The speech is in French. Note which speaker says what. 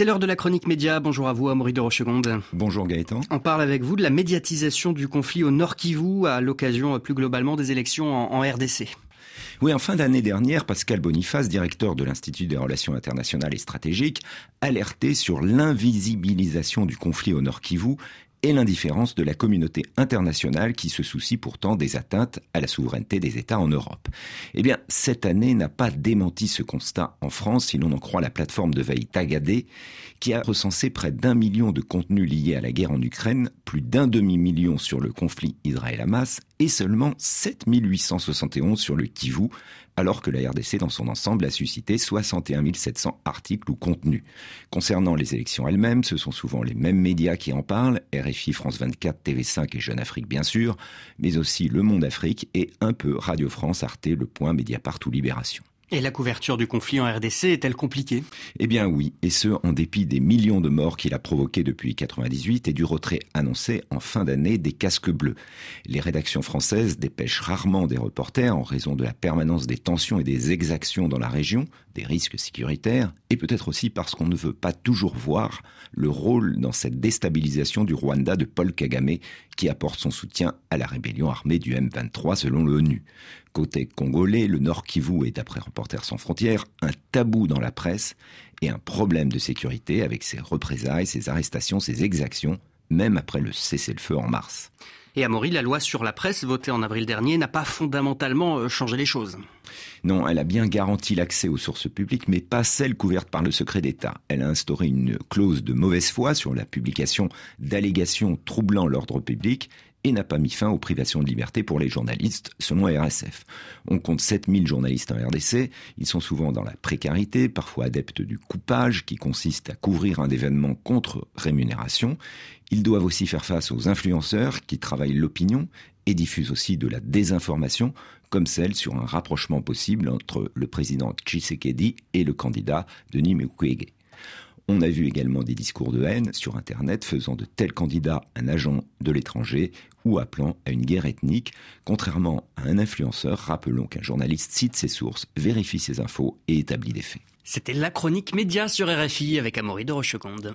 Speaker 1: C'est l'heure de la chronique média. Bonjour à vous, Amaury de Rochegonde.
Speaker 2: Bonjour Gaëtan.
Speaker 1: On parle avec vous de la médiatisation du conflit au Nord Kivu à l'occasion euh, plus globalement des élections en, RDC.
Speaker 2: Oui, en fin d'année dernière, Pascal Boniface, directeur de l'Institut des relations internationales et stratégiques, alertait sur l'invisibilisation du conflit au Nord Kivu et l'indifférence de la communauté internationale qui se soucie pourtant des atteintes à la souveraineté des États en Europe. Eh bien, cette année n'a pas démenti ce constat en France, si l'on en croit la plateforme de veille Tagadé, qui a recensé près d'un million de contenus liés à la guerre en Ukraine, plus d'un demi-million sur le conflit Israël-Hamas et seulement 7871 sur le Kivu, alors que la RDC dans son ensemble a suscité 61 700 articles ou contenus. Concernant les élections elles-mêmes, ce sont souvent les mêmes médias qui en parlent, RFI, France 24, TV5 et Jeune Afrique bien sûr, mais aussi Le Monde Afrique et un peu Radio France, Arte, Le Point, Mediapart ou Libération.
Speaker 1: Et la couverture du conflit en RDC est-elle compliquée?
Speaker 2: Eh bien oui, et ce en dépit des millions de morts qu'il a provoqués depuis 98 et du retrait annoncé en fin d'année des casques bleus. Les rédactions françaises dépêchent rarement des reporters en raison de la permanence des tensions et des exactions dans la région, des risques sécuritaires, et peut-être aussi parce qu'on ne veut pas toujours voir le rôle dans cette déstabilisation du Rwanda de Paul Kagame qui apporte son soutien à la rébellion armée du M23 selon l'ONU. Côté congolais, le Nord Kivu est, d'après Reporters sans frontières, un tabou dans la presse et un problème de sécurité avec ses représailles, ses arrestations, ses exactions, même après le cessez-le-feu en mars.
Speaker 1: Et à Maury, la loi sur la presse votée en avril dernier n'a pas fondamentalement euh, changé les choses.
Speaker 2: Non, elle a bien garanti l'accès aux sources publiques, mais pas celles couvertes par le secret d'État. Elle a instauré une clause de mauvaise foi sur la publication d'allégations troublant l'ordre public et n'a pas mis fin aux privations de liberté pour les journalistes, selon RSF. On compte 7000 journalistes en RDC, ils sont souvent dans la précarité, parfois adeptes du coupage, qui consiste à couvrir un événement contre rémunération. Ils doivent aussi faire face aux influenceurs qui travaillent l'opinion et diffusent aussi de la désinformation, comme celle sur un rapprochement possible entre le président Tshisekedi et le candidat Denis Mukwege. On a vu également des discours de haine sur Internet faisant de tels candidats un agent de l'étranger ou appelant à une guerre ethnique. Contrairement à un influenceur, rappelons qu'un journaliste cite ses sources, vérifie ses infos et établit des faits.
Speaker 1: C'était la chronique média sur RFI avec Amaury de Rocheconde.